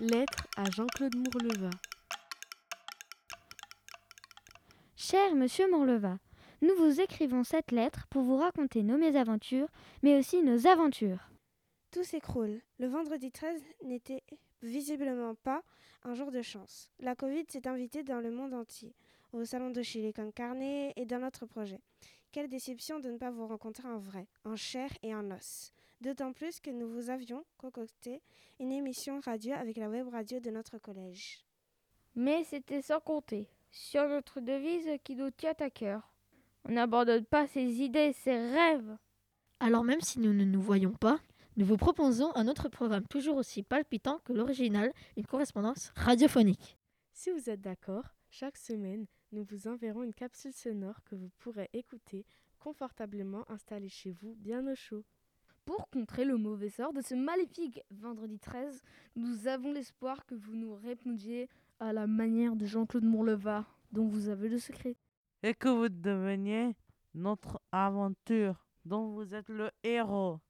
Lettre à Jean-Claude Mourleva. Cher Monsieur Mourleva, nous vous écrivons cette lettre pour vous raconter nos mésaventures, mais aussi nos aventures. Tout s'écroule. Le vendredi 13 n'était visiblement pas un jour de chance. La Covid s'est invitée dans le monde entier, au salon de Chili con Carne et dans notre projet. Quelle déception de ne pas vous rencontrer en vrai, en chair et en os. D'autant plus que nous vous avions concocté une émission radio avec la web radio de notre collège. Mais c'était sans compter sur notre devise qui nous tient à cœur. On n'abandonne pas ses idées, ses rêves. Alors même si nous ne nous voyons pas, nous vous proposons un autre programme toujours aussi palpitant que l'original, une correspondance radiophonique. Si vous êtes d'accord, chaque semaine, nous vous enverrons une capsule sonore que vous pourrez écouter confortablement installé chez vous, bien au chaud. Pour contrer le mauvais sort de ce maléfique vendredi 13, nous avons l'espoir que vous nous répondiez à la manière de Jean-Claude Mourleva, dont vous avez le secret. Et que vous deveniez notre aventure, dont vous êtes le héros.